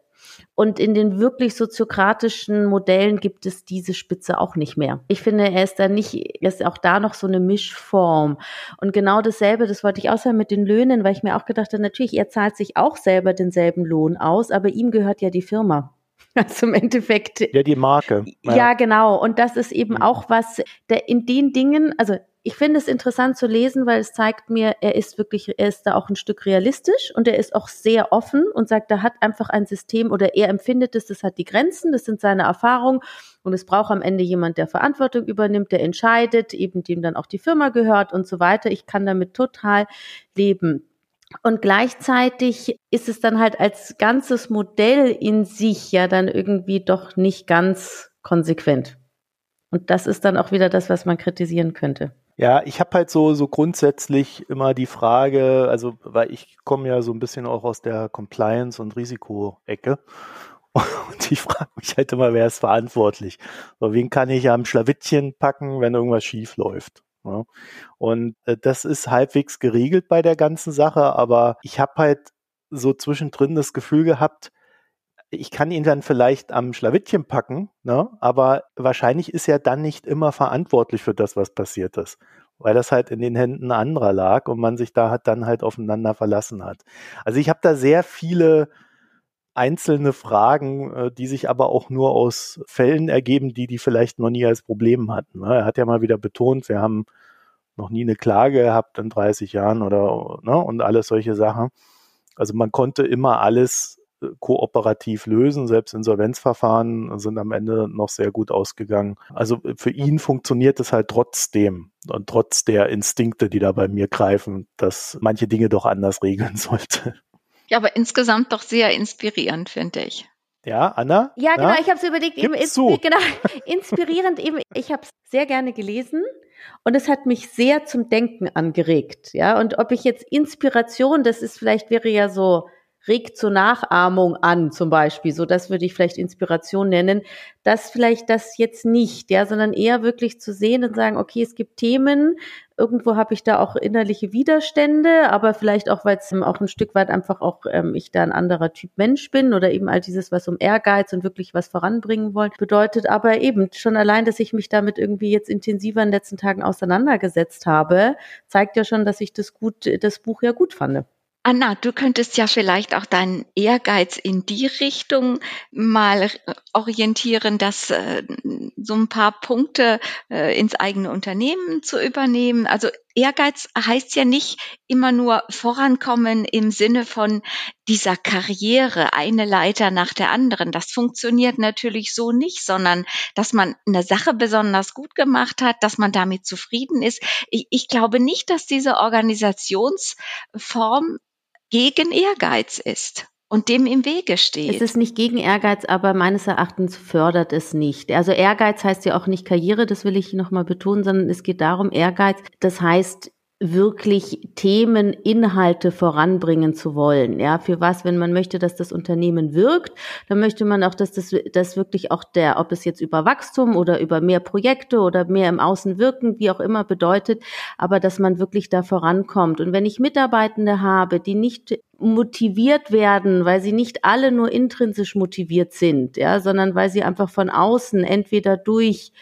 Speaker 2: Und in den wirklich soziokratischen Modellen gibt es diese Spitze auch nicht mehr. Ich finde, er ist da nicht, er ist auch da noch so eine Mischform. Und genau dasselbe, das wollte ich auch sagen mit den Löhnen, weil ich mir auch gedacht habe, natürlich, er zahlt sich auch selber denselben Lohn aus, aber ihm gehört ja die Firma. Also im Endeffekt.
Speaker 1: Ja, die Marke.
Speaker 2: Ja, genau. Und das ist eben
Speaker 1: Mhm.
Speaker 2: auch was, der in den Dingen, also ich finde es interessant zu lesen, weil es zeigt mir, er ist wirklich, er ist da auch ein Stück realistisch und er ist auch sehr offen und sagt, da hat einfach ein System oder er empfindet es, das hat die Grenzen, das sind seine Erfahrungen und es braucht am Ende jemand, der Verantwortung übernimmt, der entscheidet, eben dem dann auch die Firma gehört und so weiter. Ich kann damit total leben. Und gleichzeitig ist es dann halt als ganzes Modell in sich ja dann irgendwie doch nicht ganz konsequent. Und das ist dann auch wieder das, was man kritisieren könnte.
Speaker 1: Ja, ich habe halt so, so grundsätzlich immer die Frage, also weil ich komme ja so ein bisschen auch aus der Compliance- und Risikoecke. Und ich frage mich halt immer, wer ist verantwortlich? So, wen kann ich am Schlawittchen packen, wenn irgendwas schief läuft? Ja. Und äh, das ist halbwegs geregelt bei der ganzen Sache, aber ich habe halt so zwischendrin das Gefühl gehabt, ich kann ihn dann vielleicht am Schlawittchen packen, ne? aber wahrscheinlich ist er dann nicht immer verantwortlich für das, was passiert ist, weil das halt in den Händen anderer lag und man sich da hat dann halt aufeinander verlassen hat. Also ich habe da sehr viele einzelne Fragen, äh, die sich aber auch nur aus Fällen ergeben, die die vielleicht noch nie als Problem hatten. ne? Er hat ja mal wieder betont, wir haben noch nie eine Klage gehabt in 30 Jahren oder ne, und alles solche Sachen. Also man konnte immer alles kooperativ lösen, selbst Insolvenzverfahren sind am Ende noch sehr gut ausgegangen. Also für ihn funktioniert es halt trotzdem und trotz der Instinkte, die da bei mir greifen, dass manche Dinge doch anders regeln sollte.
Speaker 3: Ja, aber insgesamt doch sehr inspirierend, finde ich.
Speaker 1: Ja, Anna?
Speaker 2: Ja, genau,
Speaker 1: Na?
Speaker 2: ich habe es überlegt, eben
Speaker 1: zu.
Speaker 2: genau, inspirierend eben, ich habe es sehr gerne gelesen und es hat mich sehr zum Denken angeregt, ja, und ob ich jetzt Inspiration, das ist vielleicht wäre ja so regt zur Nachahmung an, zum Beispiel, so das würde ich vielleicht Inspiration nennen, das vielleicht das jetzt nicht, ja, sondern eher wirklich zu sehen und sagen, okay, es gibt Themen, irgendwo habe ich da auch innerliche Widerstände, aber vielleicht auch, weil es auch ein Stück weit einfach auch ähm, ich da ein anderer Typ Mensch bin oder eben all dieses, was um Ehrgeiz und wirklich was voranbringen wollen, bedeutet aber eben schon allein, dass ich mich damit irgendwie jetzt intensiver in den letzten Tagen auseinandergesetzt habe, zeigt ja schon, dass ich das gut, das Buch ja gut fand.
Speaker 3: Anna, du könntest ja vielleicht auch deinen Ehrgeiz in die Richtung mal orientieren, dass äh, so ein paar Punkte äh, ins eigene Unternehmen zu übernehmen. Also Ehrgeiz heißt ja nicht immer nur vorankommen im Sinne von dieser Karriere, eine Leiter nach der anderen. Das funktioniert natürlich so nicht, sondern dass man eine Sache besonders gut gemacht hat, dass man damit zufrieden ist. Ich, ich glaube nicht, dass diese Organisationsform gegen Ehrgeiz ist. und dem im Wege steht.
Speaker 2: Es ist nicht gegen Ehrgeiz, aber meines Erachtens fördert es nicht. Also Ehrgeiz heißt ja auch nicht Karriere, das will ich nochmal betonen, sondern es geht darum, Ehrgeiz, das heißt wirklich Themen, Inhalte voranbringen zu wollen. Ja, für was, wenn man möchte, dass das Unternehmen wirkt, dann möchte man auch, dass das, das wirklich auch der, ob es jetzt über Wachstum oder über mehr Projekte oder mehr im Außen wirken, wie auch immer bedeutet, aber dass man wirklich da vorankommt. Und wenn ich Mitarbeitende habe, die nicht motiviert werden, weil sie nicht alle nur intrinsisch motiviert sind, ja, sondern weil sie einfach von außen entweder durch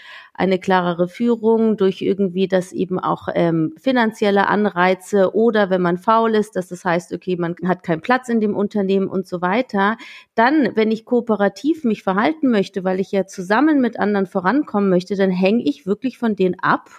Speaker 2: eine klarere Führung, durch irgendwie das eben auch ähm, finanzielle Anreize oder wenn man faul ist, dass das heißt, okay, man hat keinen Platz in dem Unternehmen und so weiter. Dann, wenn ich kooperativ mich verhalten möchte, weil ich ja zusammen mit anderen vorankommen möchte, dann hänge ich wirklich von denen ab,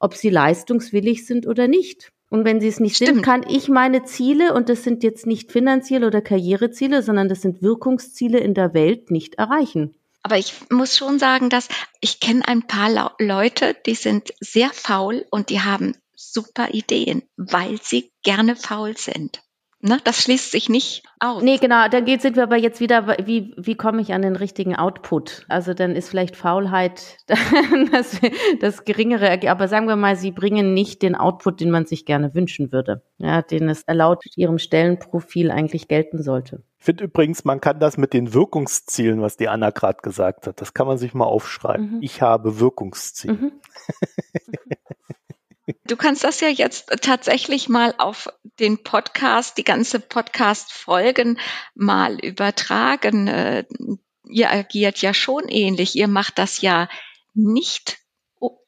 Speaker 2: ob sie leistungswillig sind oder nicht. Und wenn sie es nicht Stimmt. sind, kann ich meine Ziele, und das sind jetzt nicht finanzielle oder Karriereziele, sondern das sind Wirkungsziele in der Welt, nicht erreichen.
Speaker 3: Aber ich muss schon sagen, dass ich kenne ein paar Leute, die sind sehr faul und die haben super Ideen, weil sie gerne faul sind. Ne, das schließt sich nicht aus.
Speaker 2: Nee, genau, dann geht, sind wir aber jetzt wieder, wie, wie komme ich an den richtigen Output? Also dann ist vielleicht Faulheit das, das geringere, aber sagen wir mal, sie bringen nicht den Output, den man sich gerne wünschen würde, ja, den es laut ihrem Stellenprofil eigentlich gelten sollte.
Speaker 1: Ich finde übrigens, man kann das mit den Wirkungszielen, was die Anna gerade gesagt hat, das kann man sich mal aufschreiben. Mhm. Ich habe Wirkungsziele. Mhm.
Speaker 3: Du kannst das ja jetzt tatsächlich mal auf den Podcast, die ganze Podcast-Folgen mal übertragen. Äh, ihr agiert ja schon ähnlich. Ihr macht das ja nicht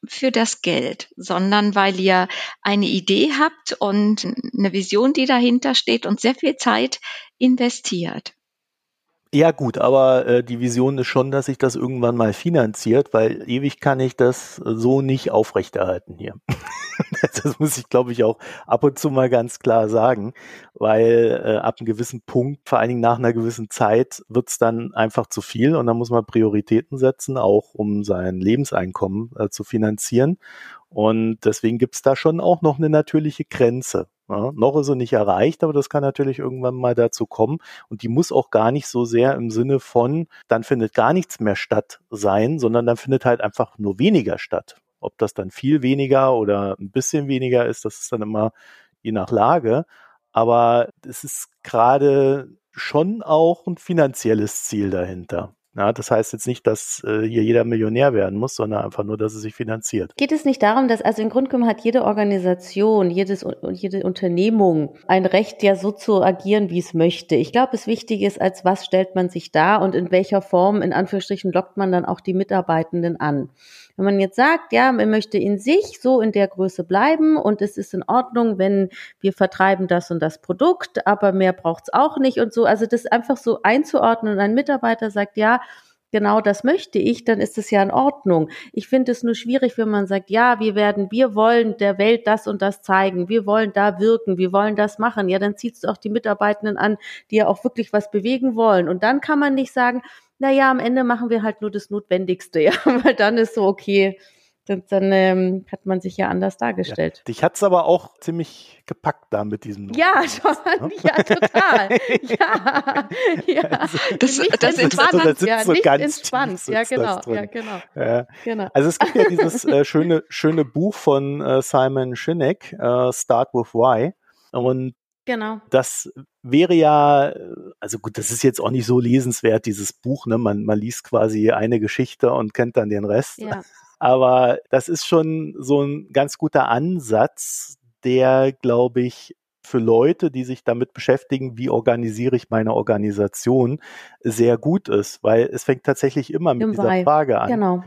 Speaker 3: für das Geld, sondern weil ihr eine Idee habt und eine Vision, die dahinter steht und sehr viel Zeit investiert.
Speaker 1: Ja gut, aber äh, die Vision ist schon, dass sich das irgendwann mal finanziert, weil ewig kann ich das so nicht aufrechterhalten hier. das muss ich, glaube ich, auch ab und zu mal ganz klar sagen, weil äh, ab einem gewissen Punkt, vor allen Dingen nach einer gewissen Zeit, wird's dann einfach zu viel und dann muss man Prioritäten setzen, auch um sein Lebenseinkommen äh, zu finanzieren. Und deswegen gibt's da schon auch noch eine natürliche Grenze. Ja, noch ist sie nicht erreicht, aber das kann natürlich irgendwann mal dazu kommen. Und die muss auch gar nicht so sehr im Sinne von, dann findet gar nichts mehr statt sein, sondern dann findet halt einfach nur weniger statt. Ob das dann viel weniger oder ein bisschen weniger ist, das ist dann immer je nach Lage. Aber es ist gerade schon auch ein finanzielles Ziel dahinter. Ja, das heißt jetzt nicht, dass äh, hier jeder Millionär werden muss, sondern einfach nur, dass es sich finanziert.
Speaker 2: Geht es nicht darum, dass also im Grunde genommen hat jede Organisation, jedes jede Unternehmung ein Recht, ja so zu agieren, wie es möchte. Ich glaube, es wichtig ist, als was stellt man sich da und in welcher Form, in Anführungsstrichen, lockt man dann auch die Mitarbeitenden an. Wenn man jetzt sagt, ja, man möchte in sich so in der Größe bleiben und es ist in Ordnung, wenn wir vertreiben das und das Produkt, aber mehr braucht's auch nicht und so. Also das einfach so einzuordnen und ein Mitarbeiter sagt, ja, genau das möchte ich, dann ist es ja in Ordnung. Ich finde es nur schwierig, wenn man sagt, ja, wir werden, wir wollen der Welt das und das zeigen, wir wollen da wirken, wir wollen das machen. Ja, dann zieht es auch die Mitarbeitenden an, die ja auch wirklich was bewegen wollen. Und dann kann man nicht sagen, naja, am Ende machen wir halt nur das Notwendigste, ja, weil dann ist so, okay, dann, dann ähm, hat man sich ja anders dargestellt.
Speaker 1: Ja, dich hat's aber auch ziemlich gepackt da mit diesem.
Speaker 2: Ja, schon, ne? ja, total. ja, ja. Also,
Speaker 3: das, nicht das entspannt,
Speaker 1: das
Speaker 2: ja,
Speaker 1: so
Speaker 2: nicht
Speaker 1: ganz
Speaker 2: entspannt. Ja, genau, ja, genau.
Speaker 1: Ja. genau. Also es gibt ja dieses äh, schöne, schöne Buch von äh, Simon Sinek, äh, Start with Why. Und
Speaker 2: Genau.
Speaker 1: Das wäre ja, also gut, das ist jetzt auch nicht so lesenswert, dieses Buch, ne? Man, man liest quasi eine Geschichte und kennt dann den Rest. Ja. Aber das ist schon so ein ganz guter Ansatz, der, glaube ich, für Leute, die sich damit beschäftigen, wie organisiere ich meine Organisation, sehr gut ist, weil es fängt tatsächlich immer mit Im dieser Frage an.
Speaker 2: Genau.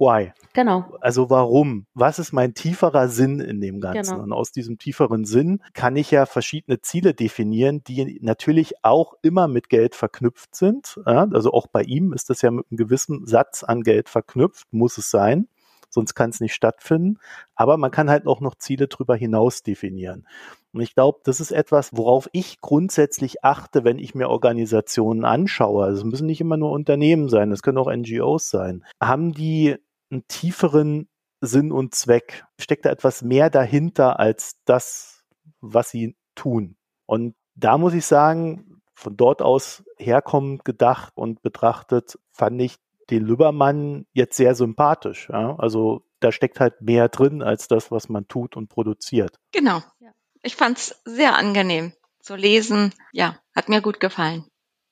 Speaker 1: Why?
Speaker 2: Genau.
Speaker 1: Also warum? Was ist mein tieferer Sinn in dem Ganzen? Genau. Und aus diesem tieferen Sinn kann ich ja verschiedene Ziele definieren, die natürlich auch immer mit Geld verknüpft sind. Also auch bei ihm ist das ja mit einem gewissen Satz an Geld verknüpft, muss es sein. Sonst kann es nicht stattfinden. Aber man kann halt auch noch Ziele darüber hinaus definieren. Und ich glaube, das ist etwas, worauf ich grundsätzlich achte, wenn ich mir Organisationen anschaue. Also es müssen nicht immer nur Unternehmen sein, es können auch NGOs sein. Haben die einen tieferen Sinn und Zweck? Steckt da etwas mehr dahinter als das, was sie tun? Und da muss ich sagen, von dort aus herkommend gedacht und betrachtet, fand ich den Lübbermann jetzt sehr sympathisch. Ja? Also da steckt halt mehr drin als das, was man tut und produziert.
Speaker 3: Genau. Ich fand es sehr angenehm zu lesen. Ja, hat mir gut gefallen.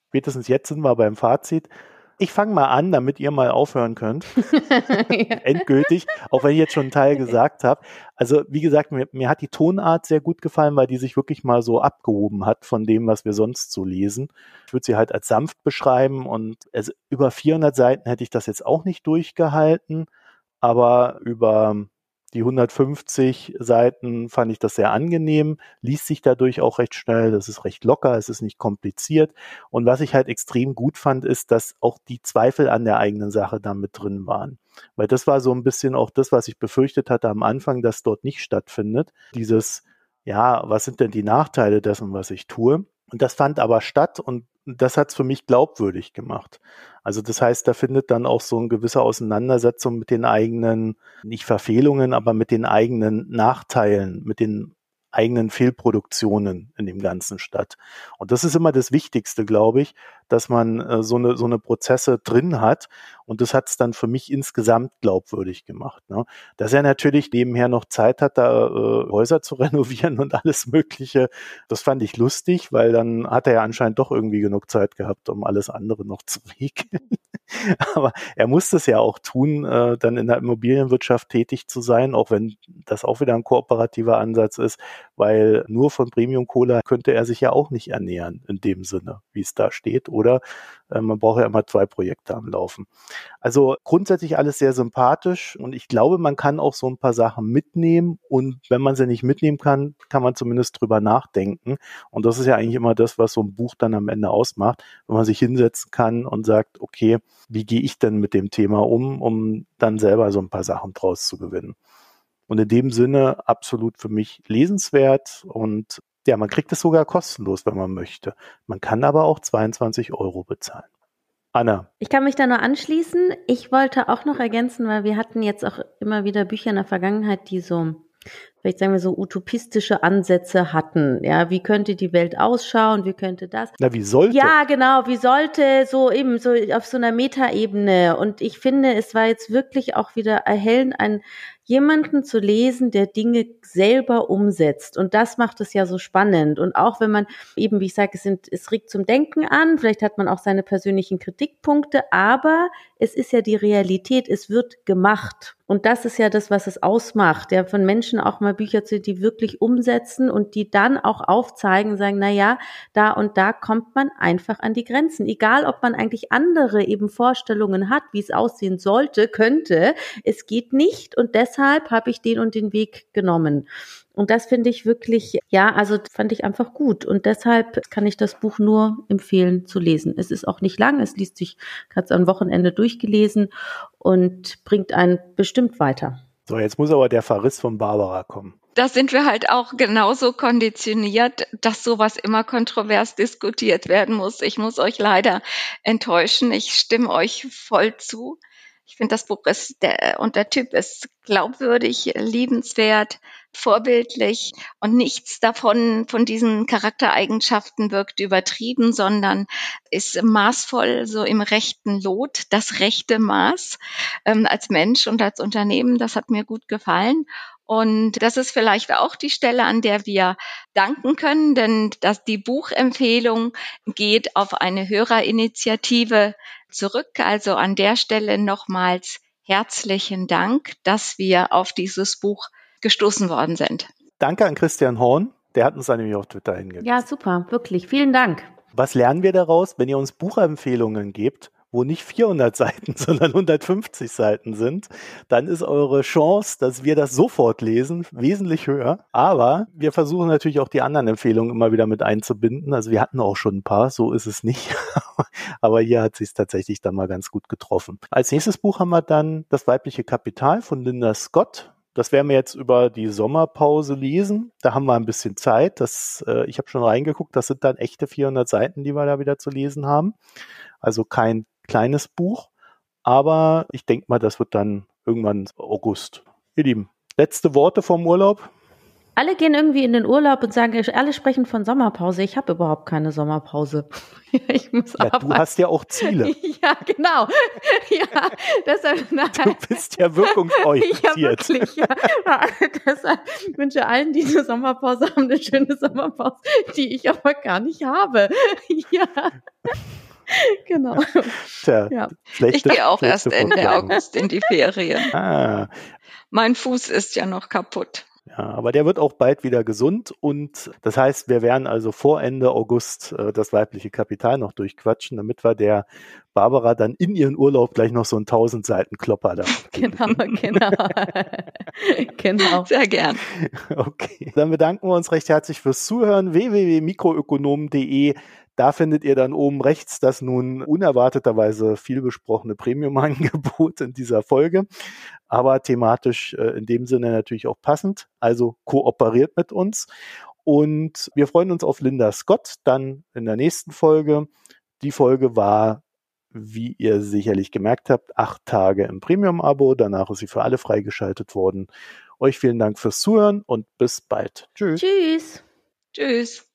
Speaker 1: Spätestens jetzt sind wir beim Fazit. Ich fange mal an, damit ihr mal aufhören könnt. Endgültig, auch wenn ich jetzt schon einen Teil gesagt habe. Also wie gesagt, mir, mir, hat die Tonart sehr gut gefallen, weil die sich wirklich mal so abgehoben hat von dem, was wir sonst so lesen. Ich würde sie halt als sanft beschreiben und also über 400 Seiten hätte ich das jetzt auch nicht durchgehalten, aber über die 150 Seiten fand ich das sehr angenehm, liest sich dadurch auch recht schnell, das ist recht locker, es ist nicht kompliziert. Und was ich halt extrem gut fand, ist, dass auch die Zweifel an der eigenen Sache da mit drin waren. Weil das war so ein bisschen auch das, was ich befürchtet hatte am Anfang, dass dort nicht stattfindet. Dieses, ja, was sind denn die Nachteile dessen, was ich tue? Und das fand aber statt und das hat es für mich glaubwürdig gemacht. Also das heißt, da findet dann auch so eine gewisse Auseinandersetzung mit den eigenen, nicht Verfehlungen, aber mit den eigenen Nachteilen, mit den eigenen Fehlproduktionen in dem Ganzen statt. Und das ist immer das Wichtigste, glaube ich, dass man äh, so eine so eine Prozesse drin hat. Und das hat es dann für mich insgesamt glaubwürdig gemacht. Ne? Dass er natürlich nebenher noch Zeit hat, da äh, Häuser zu renovieren und alles Mögliche, das fand ich lustig, weil dann hat er ja anscheinend doch irgendwie genug Zeit gehabt, um alles andere noch zu regeln. Aber er muss das ja auch tun, äh, dann in der Immobilienwirtschaft tätig zu sein, auch wenn das auch wieder ein kooperativer Ansatz ist, weil nur von Premium Cola könnte er sich ja auch nicht ernähren in dem Sinne, wie es da steht. Oder äh, man braucht ja immer zwei Projekte am Laufen. Also grundsätzlich alles sehr sympathisch und ich glaube, man kann auch so ein paar Sachen mitnehmen und wenn man sie nicht mitnehmen kann, kann man zumindest drüber nachdenken. Und das ist ja eigentlich immer das, was so ein Buch dann am Ende ausmacht, wenn man sich hinsetzen kann und sagt, okay, wie gehe ich denn mit dem Thema um, um dann selber so ein paar Sachen draus zu gewinnen. Und in dem Sinne absolut für mich lesenswert und ja, man kriegt es sogar kostenlos, wenn man möchte. Man kann aber auch 22 Euro bezahlen. Anna.
Speaker 2: Ich kann mich da nur anschließen. Ich wollte auch noch ergänzen, weil wir hatten jetzt auch immer wieder Bücher in der Vergangenheit, die so vielleicht sagen wir so utopistische Ansätze hatten. Ja, wie könnte die Welt ausschauen? Wie könnte das?
Speaker 1: Na, wie sollte?
Speaker 2: Ja, genau, wie sollte so eben so auf so einer Metaebene. Und ich finde, es war jetzt wirklich auch wieder erhellend, ein jemanden zu lesen, der Dinge selber umsetzt. Und das macht es ja so spannend. Und auch wenn man eben, wie ich sage, es, sind, es regt zum Denken an, vielleicht hat man auch seine persönlichen Kritikpunkte, aber es ist ja die Realität, es wird gemacht. Und das ist ja das, was es ausmacht, ja, von Menschen auch mal Bücher zu, die wirklich umsetzen und die dann auch aufzeigen, sagen, na ja, da und da kommt man einfach an die Grenzen. Egal, ob man eigentlich andere eben Vorstellungen hat, wie es aussehen sollte, könnte, es geht nicht und deshalb deshalb habe ich den und den Weg genommen. Und das finde ich wirklich, ja, also fand ich einfach gut. Und deshalb kann ich das Buch nur empfehlen zu lesen. Es ist auch nicht lang, es liest sich gerade am Wochenende durchgelesen und bringt einen bestimmt weiter.
Speaker 1: So, jetzt muss aber der Verriss von Barbara kommen.
Speaker 3: Da sind wir halt auch genauso konditioniert, dass sowas immer kontrovers diskutiert werden muss. Ich muss euch leider enttäuschen. Ich stimme euch voll zu. Ich finde, das Buch ist der, und der Typ ist glaubwürdig, liebenswert, vorbildlich und nichts davon, von diesen Charaktereigenschaften wirkt übertrieben, sondern ist maßvoll, so im rechten Lot, das rechte Maß ähm, als Mensch und als Unternehmen. Das hat mir gut gefallen. Und das ist vielleicht auch die Stelle, an der wir danken können, denn dass die Buchempfehlung geht auf eine Hörerinitiative zurück. Also an der Stelle nochmals herzlichen Dank, dass wir auf dieses Buch gestoßen worden sind.
Speaker 1: Danke an Christian Horn. Der hat uns dann nämlich auf Twitter hingewiesen.
Speaker 2: Ja, super, wirklich. Vielen Dank.
Speaker 1: Was lernen wir daraus? Wenn ihr uns Buchempfehlungen gebt, wo nicht 400 Seiten, sondern 150 Seiten sind, dann ist eure Chance, dass wir das sofort lesen, wesentlich höher. Aber wir versuchen natürlich auch die anderen Empfehlungen immer wieder mit einzubinden. Also wir hatten auch schon ein paar, so ist es nicht. Aber hier hat sich tatsächlich dann mal ganz gut getroffen. Als nächstes Buch haben wir dann Das weibliche Kapital von Linda Scott. Das werden wir jetzt über die Sommerpause lesen. Da haben wir ein bisschen Zeit. Das, äh, ich habe schon reingeguckt, das sind dann echte 400 Seiten, die wir da wieder zu lesen haben. Also kein kleines Buch, aber ich denke mal, das wird dann irgendwann August. Ihr Lieben, letzte Worte vom Urlaub?
Speaker 2: Alle gehen irgendwie in den Urlaub und sagen, alle sprechen von Sommerpause. Ich habe überhaupt keine Sommerpause.
Speaker 1: ich muss ja, Du hast ja auch Ziele.
Speaker 2: ja, genau. Ja, deshalb,
Speaker 1: nein. Du bist ja wirkungsorientiert. Ja, wirklich. Ja.
Speaker 2: deshalb wünsche allen, die eine Sommerpause haben, eine schöne Sommerpause, die ich aber gar nicht habe. ja. Genau.
Speaker 3: Tja, ja. ich gehe auch erst Ende August in die Ferien. Ah. Mein Fuß ist ja noch kaputt.
Speaker 1: Ja, aber der wird auch bald wieder gesund und das heißt, wir werden also vor Ende August äh, das weibliche Kapital noch durchquatschen, damit wir der Barbara dann in ihren Urlaub gleich noch so einen 1000 Seiten Klopper da.
Speaker 2: genau, genau.
Speaker 3: genau. Sehr gern.
Speaker 1: Okay. Dann bedanken wir uns recht herzlich fürs Zuhören. www.mikroökonomen.de da findet ihr dann oben rechts das nun unerwarteterweise viel besprochene Premium-Angebot in dieser Folge, aber thematisch äh, in dem Sinne natürlich auch passend. Also kooperiert mit uns. Und wir freuen uns auf Linda Scott dann in der nächsten Folge. Die Folge war, wie ihr sicherlich gemerkt habt, acht Tage im Premium-Abo. Danach ist sie für alle freigeschaltet worden. Euch vielen Dank fürs Zuhören und bis bald.
Speaker 2: Tschüss. Tschüss.
Speaker 3: Tschüss.